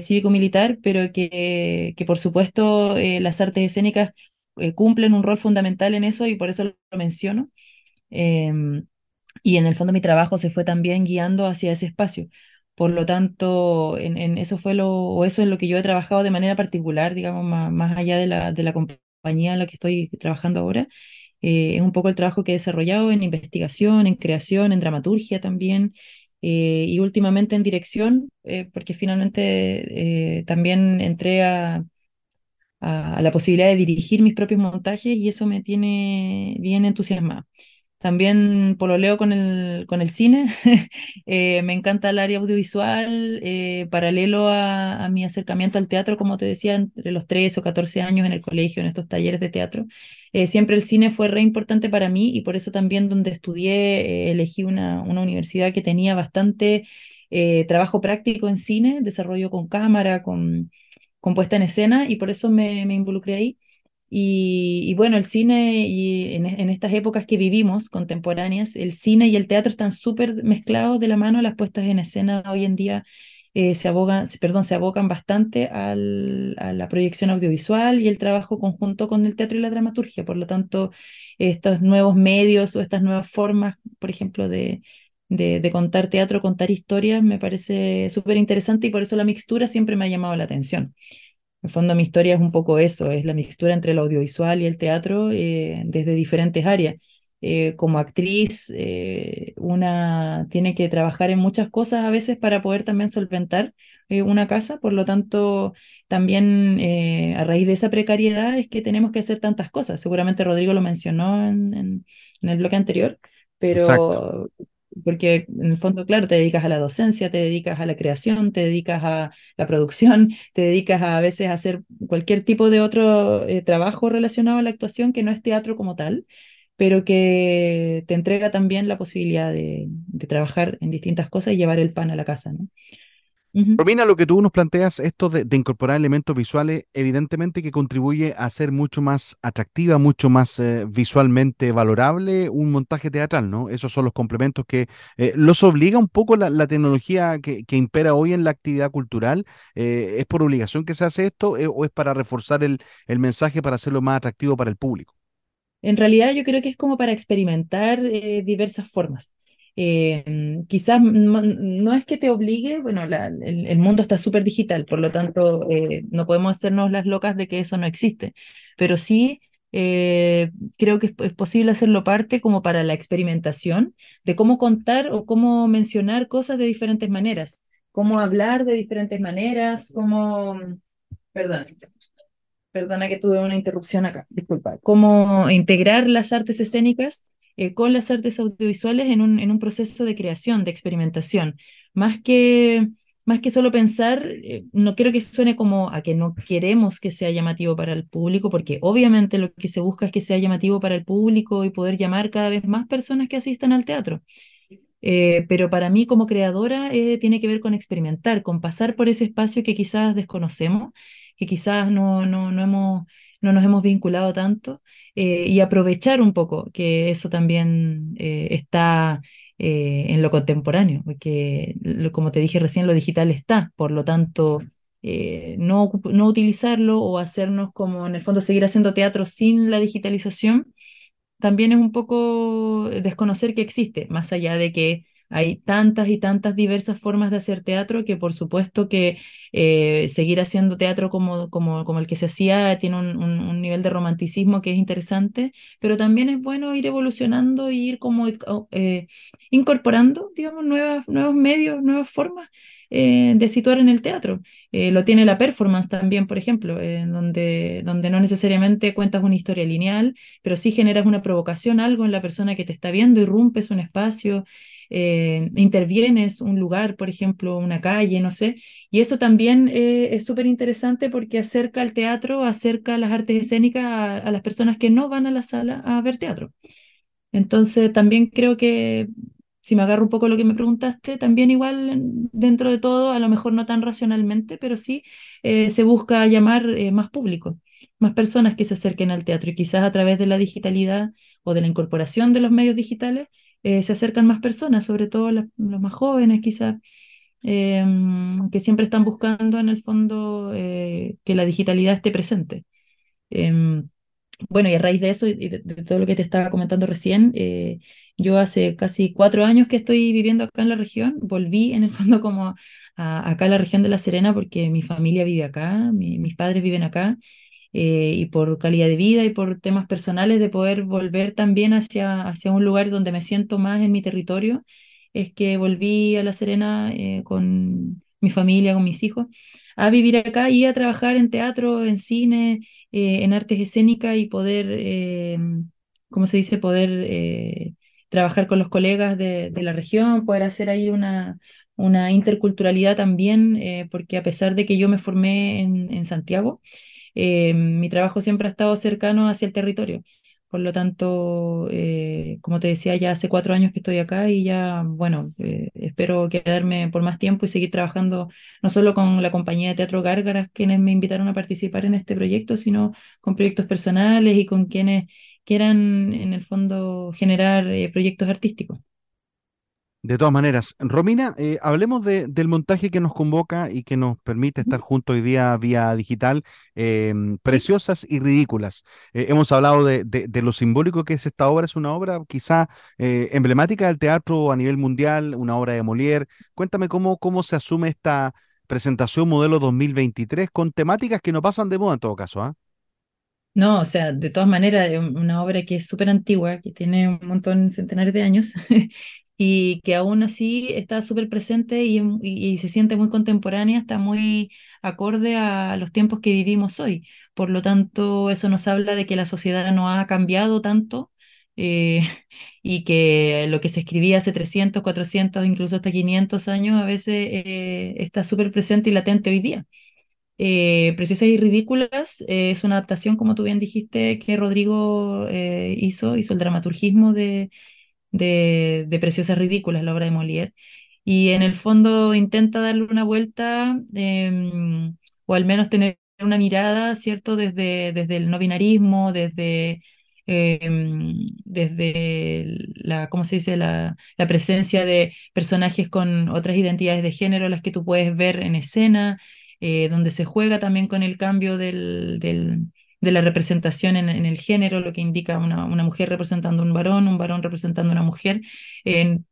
cívico-militar, pero que, que por supuesto las artes escénicas eh, cumplen un rol fundamental en eso y por eso lo menciono. Em, y en el fondo mi trabajo se fue también guiando hacia ese espacio. Por lo tanto, en, eso fue lo, o eso es lo que yo he trabajado de manera particular, digamos, más, allá de la, de la compañía en la que estoy trabajando ahora. Eh, es un poco el trabajo que he desarrollado en investigación, en creación, en dramaturgia también, eh, y últimamente en dirección, porque finalmente también entré a, a, la posibilidad de dirigir mis propios montajes y eso me tiene bien entusiasmada. También pololeo con el, con el cine, (laughs) eh, me encanta el área audiovisual, eh, paralelo a, mi acercamiento al teatro, como te decía, entre los 13 o 14 años en el colegio, en estos talleres de teatro. Eh, siempre el cine fue re importante para mí y por eso también donde estudié elegí una, una universidad que tenía bastante trabajo práctico en cine, desarrollo con cámara, con compuesta en escena y por eso me, me involucré ahí. Y, bueno, el cine y en, estas épocas que vivimos contemporáneas, el cine y el teatro están súper mezclados de la mano. Las puestas en escena hoy en día eh, se, abogan, perdón, se abocan bastante al, a la proyección audiovisual y el trabajo conjunto con el teatro y la dramaturgia. Por lo tanto, estos nuevos medios o estas nuevas formas, por ejemplo, de, de, contar teatro, contar historias, me parece súper interesante y por eso la mixtura siempre me ha llamado la atención. En el fondo mi historia es un poco eso, es la mixtura entre el audiovisual y el teatro eh, desde diferentes áreas. Eh, como actriz, eh, una tiene que trabajar en muchas cosas a veces para poder también solventar una casa, por lo tanto, también a raíz de esa precariedad es que tenemos que hacer tantas cosas. Seguramente Rodrigo lo mencionó en, en, el bloque anterior, pero porque en el fondo, claro, te dedicas a la docencia, te dedicas a la creación, te dedicas a la producción, te dedicas a, veces a hacer cualquier tipo de otro eh, trabajo relacionado a la actuación que no es teatro como tal, pero que te entrega también la posibilidad de, de trabajar en distintas cosas y llevar el pan a la casa, ¿no? Romina, lo que tú nos planteas, esto de, incorporar elementos visuales, evidentemente que contribuye a ser mucho más atractiva, mucho más eh, visualmente valorable un montaje teatral, ¿no? Esos son los complementos que eh, los obliga un poco la, tecnología que, impera hoy en la actividad cultural. Eh, ¿Es por obligación que se hace esto o es para reforzar el, el mensaje, para hacerlo más atractivo para el público? En realidad yo creo que es como para experimentar diversas formas. Eh, quizás no, es que te obligue, bueno, el, mundo está súper digital, por lo tanto eh, no podemos hacernos las locas de que eso no existe, pero sí eh, creo que es, posible hacerlo parte como para la experimentación de cómo contar o cómo mencionar cosas de diferentes maneras, cómo hablar de diferentes maneras, cómo, perdón, perdona que tuve una interrupción acá, disculpa, cómo integrar las artes escénicas eh, con las artes audiovisuales en un, en un proceso de creación, de experimentación. Más que, más que solo pensar, eh, no quiero que suene como a que no queremos que sea llamativo para el público, porque obviamente lo que se busca es que sea llamativo para el público y poder llamar cada vez más personas que asistan al teatro. Eh, pero para mí como creadora tiene que ver con experimentar, con pasar por ese espacio que quizás desconocemos, que quizás no, no, no hemos no nos hemos vinculado tanto eh, y aprovechar un poco que eso también eh, está eh, en lo contemporáneo, porque como te dije recién, lo digital está, por lo tanto, no, no utilizarlo o hacernos como en el fondo seguir haciendo teatro sin la digitalización, también es un poco desconocer que existe, más allá de que Hay tantas y tantas diversas formas de hacer teatro que por supuesto que eh, seguir haciendo teatro como, como, como, el que se hacía tiene un, un, nivel de romanticismo que es interesante, pero también es bueno ir evolucionando y ir como eh, incorporando, digamos, nuevas, nuevos medios, nuevas formas eh, de situar en el teatro. lo tiene la performance también, por ejemplo, donde, donde no necesariamente cuentas una historia lineal, pero sí generas una provocación, algo en la persona que te está viendo, irrumpes un espacio, eh, intervienes un lugar, por ejemplo, una calle, no sé. Y eso también eh, es súper interesante porque acerca al teatro, acerca las artes escénicas a, las personas que no van a la sala a ver teatro. Entonces, también creo que si me agarro un poco lo que me preguntaste, también igual dentro de todo, a lo mejor no tan racionalmente, pero sí eh, se busca llamar más público, más personas que se acerquen al teatro y quizás a través de la digitalidad o de la incorporación de los medios digitales eh, se acercan más personas, sobre todo los más jóvenes quizás, em, que siempre están buscando en el fondo eh, que la digitalidad esté presente. Em, bueno, y a raíz de eso y de, todo lo que te estaba comentando recién, eh, yo hace casi cuatro años que estoy viviendo acá en la región, volví en el fondo como acá a la región de La Serena porque mi familia vive acá, mis padres viven acá eh, y por calidad de vida y por temas personales de poder volver también hacia, hacia un lugar donde me siento más en mi territorio, es que volví a La Serena eh, con mi familia, con mis hijos, a vivir acá y a trabajar en teatro, en cine, eh, en artes escénicas y poder, ¿cómo se dice?, poder trabajar con los colegas de, de, la región, poder hacer ahí una, una interculturalidad también, porque a pesar de que yo me formé en, en Santiago, eh, mi trabajo siempre ha estado cercano hacia el territorio. Por lo tanto, eh, como te decía, ya hace cuatro años que estoy acá y ya, bueno, eh, espero quedarme por más tiempo y seguir trabajando no solo con la compañía de teatro Gárgaras, quienes me invitaron a participar en este proyecto, sino con proyectos personales y con quienes quieran, en el fondo, generar proyectos artísticos. De todas maneras, Romina, eh, hablemos del montaje que nos convoca y que nos permite estar juntos hoy día vía digital, em, preciosas y ridículas. Eh, hemos hablado de, lo simbólico que es esta obra, es una obra quizá eh, emblemática del teatro a nivel mundial, una obra de Molière. Cuéntame cómo, cómo se asume esta presentación modelo 2023 con temáticas que no pasan de moda en todo caso. ¿ah? No, o sea, de todas maneras, una obra que es súper antigua, que tiene un montón, centenares de años, (laughs) y que aún así está súper presente y, se siente muy contemporánea, está muy acorde a los tiempos que vivimos hoy. Por lo tanto, eso nos habla de que la sociedad no ha cambiado tanto eh, (laughs) y que lo que se escribía hace 300, 400, incluso hasta 500 años a veces eh, está súper presente y latente hoy día. Eh, Preciosas y Ridículas es una adaptación, como tú bien dijiste, que Rodrigo hizo, hizo el dramaturgismo de de, Preciosas Ridículas, la obra de Molière, y en el fondo intenta darle una vuelta em, o al menos tener una mirada, ¿cierto?, desde, desde el no binarismo, desde, em, desde la, ¿cómo se dice?, la, la, presencia de personajes con otras identidades de género, las que tú puedes ver en escena, eh, donde se juega también con el cambio del, del de la representación en, el género, lo que indica una, una, mujer representando un varón, un varón representando una mujer,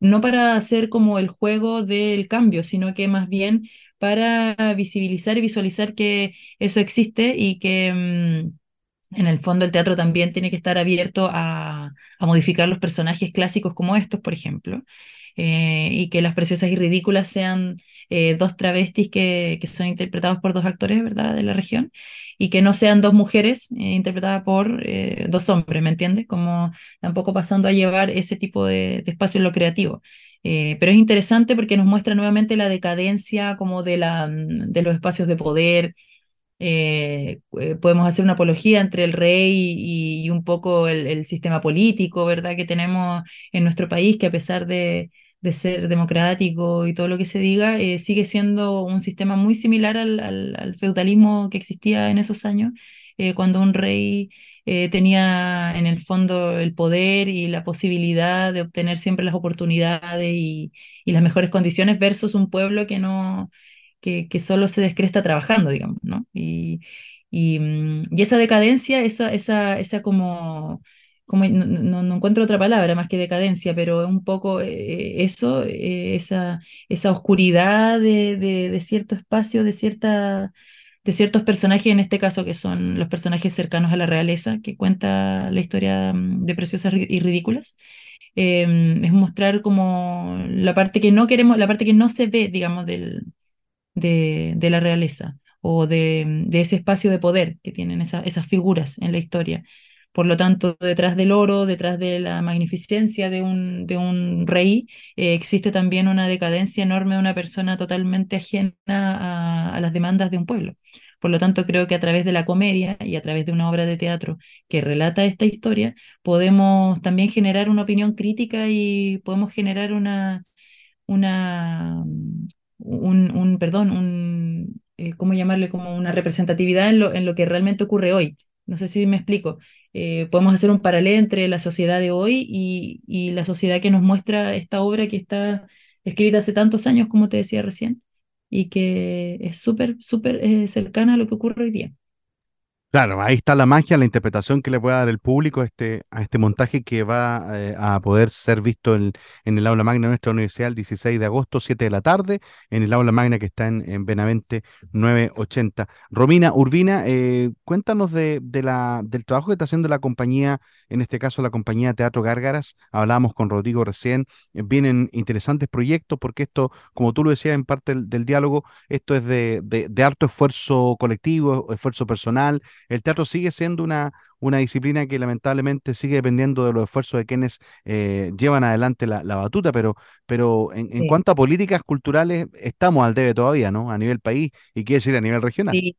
no para hacer como el juego del cambio, sino que más bien para visibilizar y visualizar que eso existe y que... Mm, en el fondo el teatro también tiene que estar abierto a, a modificar los personajes clásicos como estos, por ejemplo, eh, y que las preciosas y ridículas sean eh, dos travestis que, que, son interpretados por dos actores, ¿verdad?, de la región, y que no sean dos mujeres eh, interpretadas por dos hombres, ¿me entiendes? Como tampoco pasando a llevar ese tipo de, de espacio en lo creativo. pero es interesante porque nos muestra nuevamente la decadencia como de, la, de los espacios de poder, eh, eh, podemos hacer una apología entre el rey y, un poco el, sistema político, ¿verdad?, que tenemos en nuestro país, que a pesar de, ser democrático y todo lo que se diga, eh, sigue siendo un sistema muy similar al, feudalismo que existía en esos años, cuando un rey tenía en el fondo el poder y la posibilidad de obtener siempre las oportunidades y, y las mejores condiciones versus un pueblo que no que, que solo se descresta trabajando, digamos, ¿no? Y, y, mm, y esa decadencia, esa, esa, esa como como, no, no, encuentro otra palabra más que decadencia, pero un poco eh, eso, eh, esa, esa oscuridad de, de, cierto espacio, de, cierta, de ciertos personajes, en este caso que son los personajes cercanos a la realeza, que cuenta la historia mm, de Preciosas y Ridículas. Em, es mostrar como la parte que no queremos, la parte que no se ve, digamos, del, de, de la realeza o de, de, ese espacio de poder que tienen esas figuras en la historia. Por lo tanto, detrás del oro, detrás de la magnificencia de un, de un rey, eh, existe también una decadencia enorme de una persona totalmente ajena a, las demandas de un pueblo. Por lo tanto, creo que a través de la comedia y a través de una obra de teatro que relata esta historia, podemos también generar una opinión crítica y podemos generar una, una, un, un perdón, un, eh, ¿cómo llamarle? Como una representatividad en lo, en lo que realmente ocurre hoy. No sé si me explico. Eh, podemos hacer un paralelo entre la sociedad de hoy y, y, la sociedad que nos muestra esta obra que está escrita hace tantos años, como te decía recién, y que es súper, súper eh, cercana a lo que ocurre hoy día. Claro, ahí está la magia, la interpretación que le puede dar el público a este, a este montaje que va eh, a poder ser visto en, el aula magna de nuestra universidad el 16 de agosto, 7 de la tarde, en el aula magna que está en, en Benavente 980. Romina Urbina, eh, cuéntanos de, la, del trabajo que está haciendo la compañía, en este caso la compañía Teatro Gárgaras. Hablábamos con Rodrigo recién, eh, vienen interesantes proyectos porque esto, como tú lo decías en parte del, del diálogo, esto es de, de, de harto esfuerzo colectivo, esfuerzo personal el teatro sigue siendo una, una disciplina que lamentablemente sigue dependiendo de los esfuerzos de quienes eh, llevan adelante la, batuta, pero, pero en, cuanto a políticas culturales estamos al debe todavía, ¿no? A nivel país y quiere decir a nivel regional. Sí.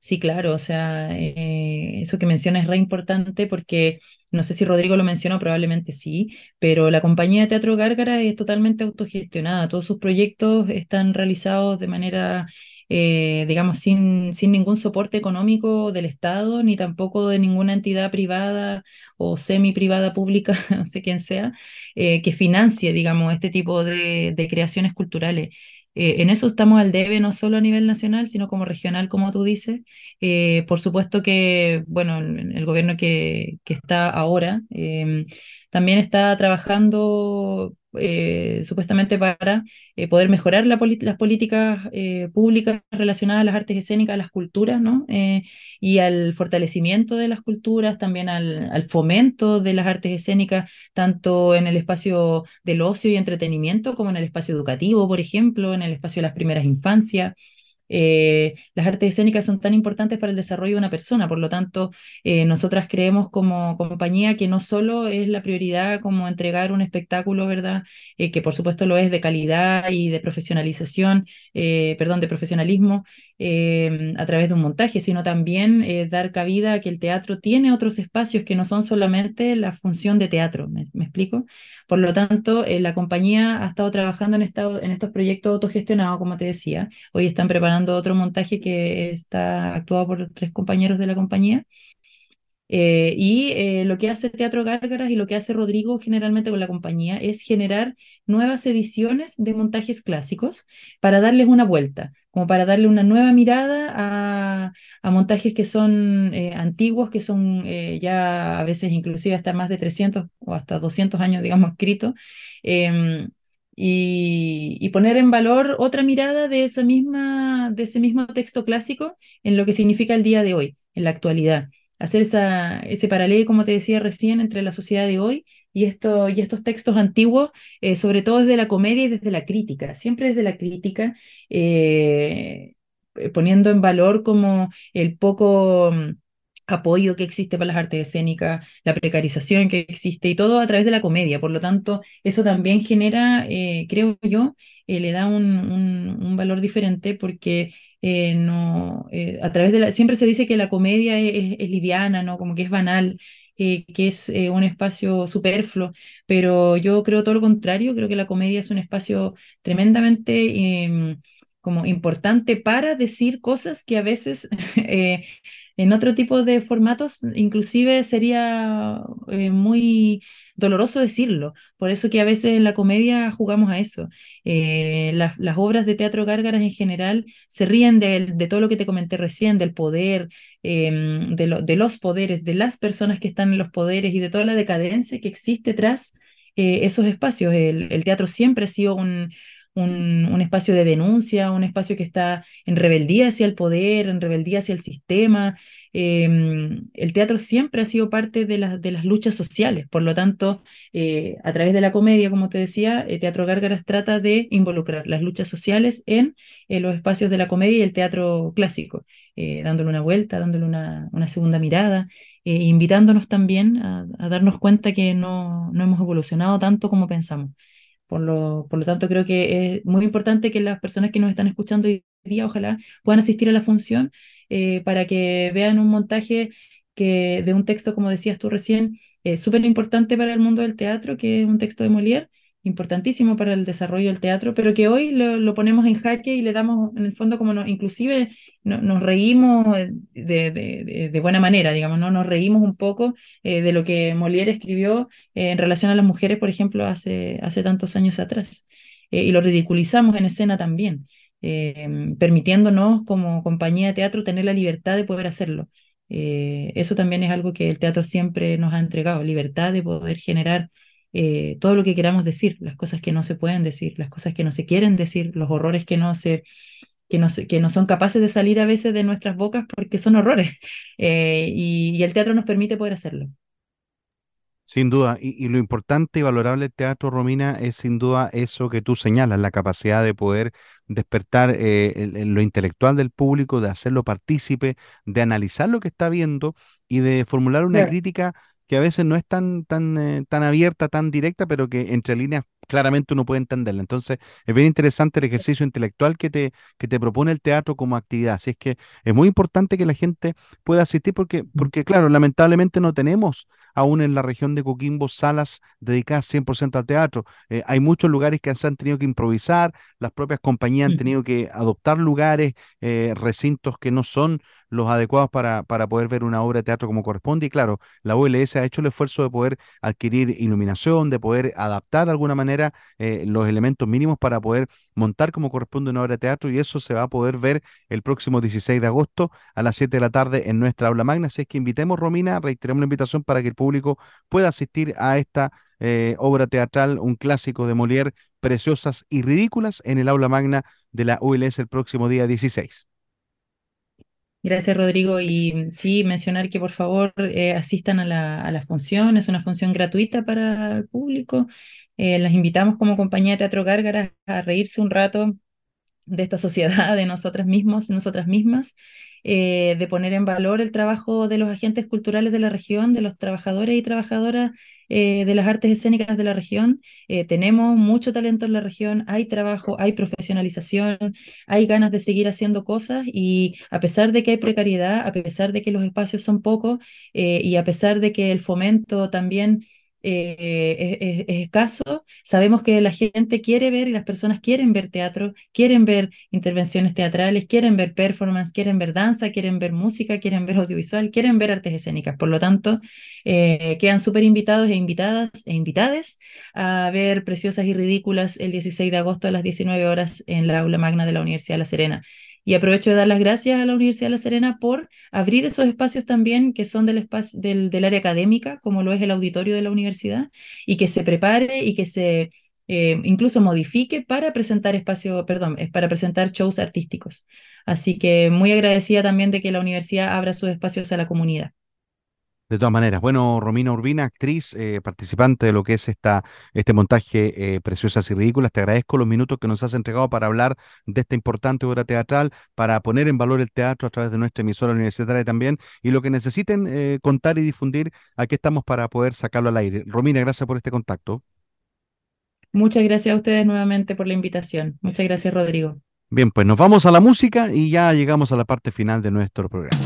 Sí, claro, o sea, eh, eso que mencionas es re importante porque no sé si Rodrigo lo mencionó, probablemente sí, pero la compañía de Teatro Gárgara es totalmente autogestionada, todos sus proyectos están realizados de manera eh, digamos, sin, sin ningún soporte económico del Estado, ni tampoco de ninguna entidad privada o semi-privada pública, (laughs) no sé quién sea, eh, que financie, digamos, este tipo de, de creaciones culturales. Eh, en eso estamos al debe, no solo a nivel nacional, sino como regional, como tú dices. por supuesto que, bueno, el, gobierno que, que, está ahora también está trabajando eh, supuestamente para eh, poder mejorar las políticas eh, públicas relacionadas a las artes escénicas, a las culturas, ¿no? y al fortalecimiento de las culturas, también al, fomento de las artes escénicas, tanto en el espacio del ocio y entretenimiento como en el espacio educativo, por ejemplo, en el espacio de las primeras infancias. Eh, las artes escénicas son tan importantes para el desarrollo de una persona, por lo tanto, eh, nosotras creemos como, compañía que no solo es la prioridad como entregar un espectáculo, ¿verdad? Eh, que por supuesto lo es de calidad y de profesionalización, perdón, de profesionalismo a través de un montaje, sino también dar cabida a que el teatro tiene otros espacios que no son solamente la función de teatro, ¿me, explico? Por lo tanto, la compañía ha estado trabajando en estos proyectos autogestionados, como te decía, hoy están preparando otro montaje que está actuado por tres compañeros de la compañía. Eh, y eh, lo que hace Teatro Gárgaras y lo que hace Rodrigo generalmente con la compañía es generar nuevas ediciones de montajes clásicos para darles una vuelta, como para darle una nueva mirada a, a montajes que son eh, antiguos, que son ya a veces inclusive hasta más de 300 o hasta 200 años, digamos, escritos. Y, poner en valor otra mirada de, esa misma, de ese mismo texto clásico en lo que significa el día de hoy, en la actualidad. Hacer esa, ese paralelo, como te decía recién, entre la sociedad de hoy y, esto, y estos textos antiguos, eh, sobre todo desde la comedia y desde la crítica, siempre desde la crítica, eh, poniendo en valor como el poco apoyo que existe para las artes escénicas, la precarización que existe y todo a través de la comedia. Por lo tanto, eso también genera, eh, creo yo, eh, le da un, valor diferente porque eh, no, a través de la, siempre se dice que la comedia es, liviana, ¿no? como que es banal. que es un espacio superfluo, pero yo creo todo lo contrario, creo que la comedia es un espacio tremendamente em, como importante para decir cosas que a veces (laughs) En otro tipo de formatos, inclusive sería eh, muy doloroso decirlo. Por eso que a veces en la comedia jugamos a eso. Eh, las, obras de teatro gárgaras en general se ríen de, todo lo que te comenté recién, del poder, em, de, los poderes, de las personas que están en los poderes y de toda la decadencia que existe tras eh, esos espacios. el, teatro siempre ha sido un, un, espacio de denuncia, un espacio que está en rebeldía hacia el poder, en rebeldía hacia el sistema. Em, el teatro siempre ha sido parte de, de las luchas sociales, por lo tanto, eh, a través de la comedia, como te decía, el Teatro Gárgaras trata de involucrar las luchas sociales en, los espacios de la comedia y el teatro clásico, eh, dándole una vuelta, dándole una, segunda mirada. Eh, invitándonos también a, darnos cuenta que no, no hemos evolucionado tanto como pensamos. Por lo, por lo tanto, creo que es muy importante que las personas que nos están escuchando hoy día, ojalá puedan asistir a la función eh, para que vean un montaje que, de un texto, como decías tú recién, súper importante para el mundo del teatro, que es un texto de Molière, importantísimo para el desarrollo del teatro, pero que hoy lo, ponemos en jaque y le damos, en el fondo, como no, inclusive nos reímos de, de, buena manera, digamos, ¿no? Nos reímos un poco eh, de lo que Molière escribió eh, en relación a las mujeres, por ejemplo, hace, hace tantos años atrás. Eh, y lo ridiculizamos en escena también, permitiéndonos como compañía de teatro tener la libertad de poder hacerlo. eso también es algo que el teatro siempre nos ha entregado, libertad de poder generar eh, todo lo que queramos decir, las cosas que no se pueden decir, las cosas que no se quieren decir, los horrores que no se que no, que no son capaces de salir a veces de nuestras bocas porque son horrores. (laughs) Eh, y, el teatro nos permite poder hacerlo. Sin duda, y, lo importante y valorable del teatro, Romina, es sin duda eso que tú señalas, la capacidad de poder despertar eh, lo intelectual del público, de hacerlo partícipe, de analizar lo que está viendo y de formular una crítica que a veces no es tan, tan, eh, tan abierta, tan directa, pero que entre líneas claramente uno puede entenderla. Entonces, es bien interesante el ejercicio intelectual que te, que te propone el teatro como actividad. Así es que es muy importante que la gente pueda asistir porque, porque claro, lamentablemente no tenemos aún en la región de Coquimbo salas dedicadas 100% al teatro. Eh, hay muchos lugares que se han tenido que improvisar, las propias compañías han tenido que adoptar lugares, eh, recintos que no son los adecuados para, para poder ver una obra de teatro como corresponde. Y claro, la OLS ha hecho el esfuerzo de poder adquirir iluminación, de poder adaptar de alguna manera eh, los elementos mínimos para poder montar como corresponde una obra de teatro y eso se va a poder ver el próximo 16 de agosto a las 7 de la tarde en nuestra aula magna. Así es que invitemos, Romina, reiteremos la invitación para que el público pueda asistir a esta eh, obra teatral, un clásico de Molière, Preciosas y Ridículas, en el aula magna de la ULS el próximo día 16. Gracias, Rodrigo. Y sí, mencionar que por favor eh, asistan a la, a la, función. Es una función gratuita para el público. Eh, las invitamos como compañía de Teatro Gárgara a reírse un rato de esta sociedad, de nosotras mismos, nosotras mismas, eh, de poner en valor el trabajo de los agentes culturales de la región, de los trabajadores y trabajadoras eh, de las artes escénicas de la región. Tenemos mucho talento en la región, hay trabajo, hay profesionalización, hay ganas de seguir haciendo cosas y a pesar de que hay precariedad, a pesar de que los espacios son pocos y a pesar de que el fomento también eh, es, escaso. Sabemos que la gente quiere ver y las personas quieren ver teatro, quieren ver intervenciones teatrales, quieren ver performance, quieren ver danza, quieren ver música, quieren ver audiovisual, quieren ver artes escénicas. Por lo tanto, eh, quedan súper invitados e invitadas e invitades a ver Preciosas y Ridículas el 16 de agosto a las 19 horas en la aula magna de la Universidad de La Serena. Y aprovecho de dar las gracias a la Universidad de La Serena por abrir esos espacios también que son del, espacio, del, del área académica, como lo es el auditorio de la universidad, y que se prepare y que se eh, incluso modifique para presentar espacio, perdón, para presentar shows artísticos. Así que muy agradecida también de que la universidad abra sus espacios a la comunidad. De todas maneras, bueno, Romina Urbina, actriz, eh, participante de lo que es esta, este montaje eh, Preciosas y Ridículas, te agradezco los minutos que nos has entregado para hablar de esta importante obra teatral, para poner en valor el teatro a través de nuestra emisora universitaria también, y lo que necesiten eh, contar y difundir, aquí estamos para poder sacarlo al aire. Romina, gracias por este contacto. Muchas gracias a ustedes nuevamente por la invitación. Muchas gracias, Rodrigo. Bien, pues nos vamos a la música y ya llegamos a la parte final de nuestro programa.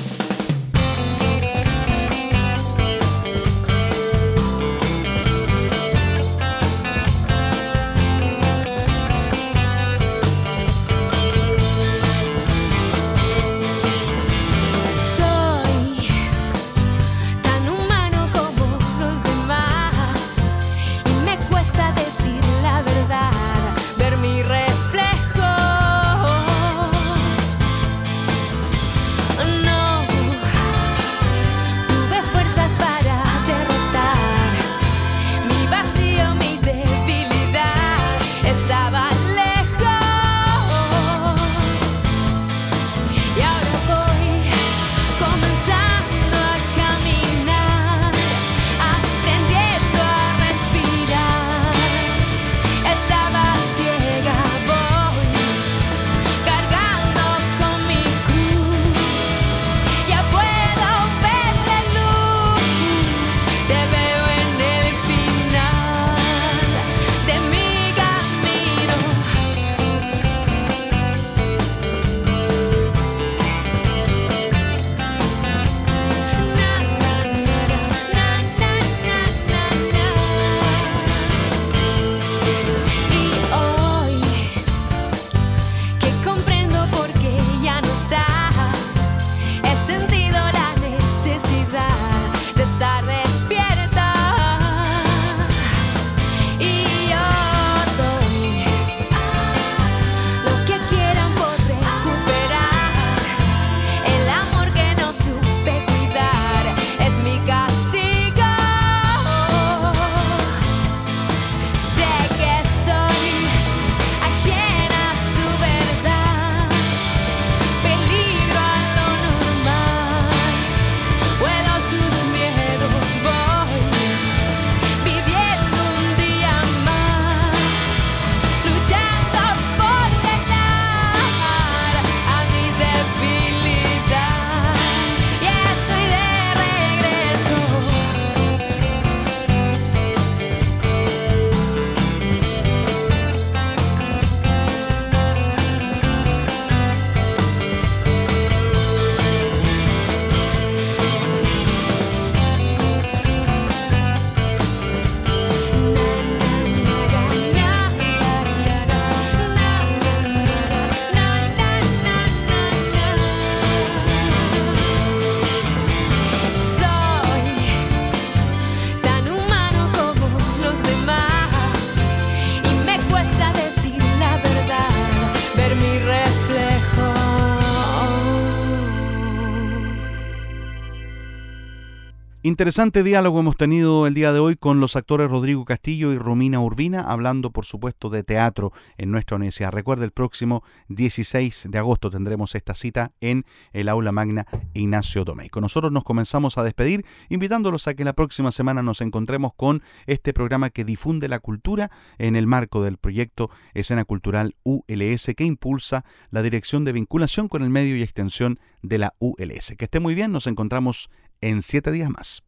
Interesante diálogo hemos tenido el día de hoy con los actores Rodrigo Castillo y Romina Urbina, hablando por supuesto de teatro en nuestra universidad. Recuerda, el próximo 16 de agosto tendremos esta cita en el aula magna Ignacio Domey. Con nosotros nos comenzamos a despedir, invitándolos a que la próxima semana nos encontremos con este programa que difunde la cultura en el marco del proyecto Escena Cultural ULS que impulsa la Dirección de Vinculación con el Medio y Extensión de la ULS. Que esté muy bien, nos encontramos en siete días más.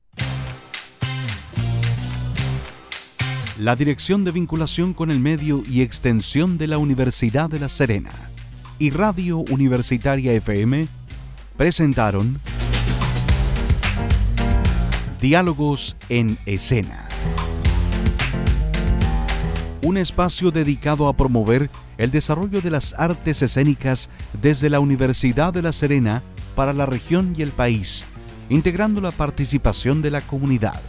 La Dirección de Vinculación con el Medio y Extensión de la Universidad de La Serena y Radio Universitaria FM presentaron Diálogos en Escena. Un espacio dedicado a promover el desarrollo de las artes escénicas desde la Universidad de La Serena para la región y el país integrando la participación de la comunidad.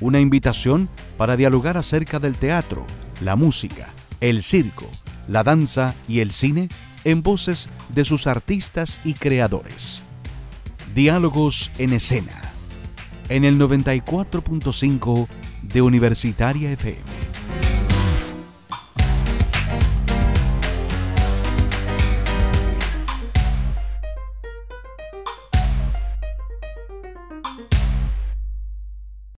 Una invitación para dialogar acerca del teatro, la música, el circo, la danza y el cine en voces de sus artistas y creadores. Diálogos en escena, en el 94.5 de Universitaria FM.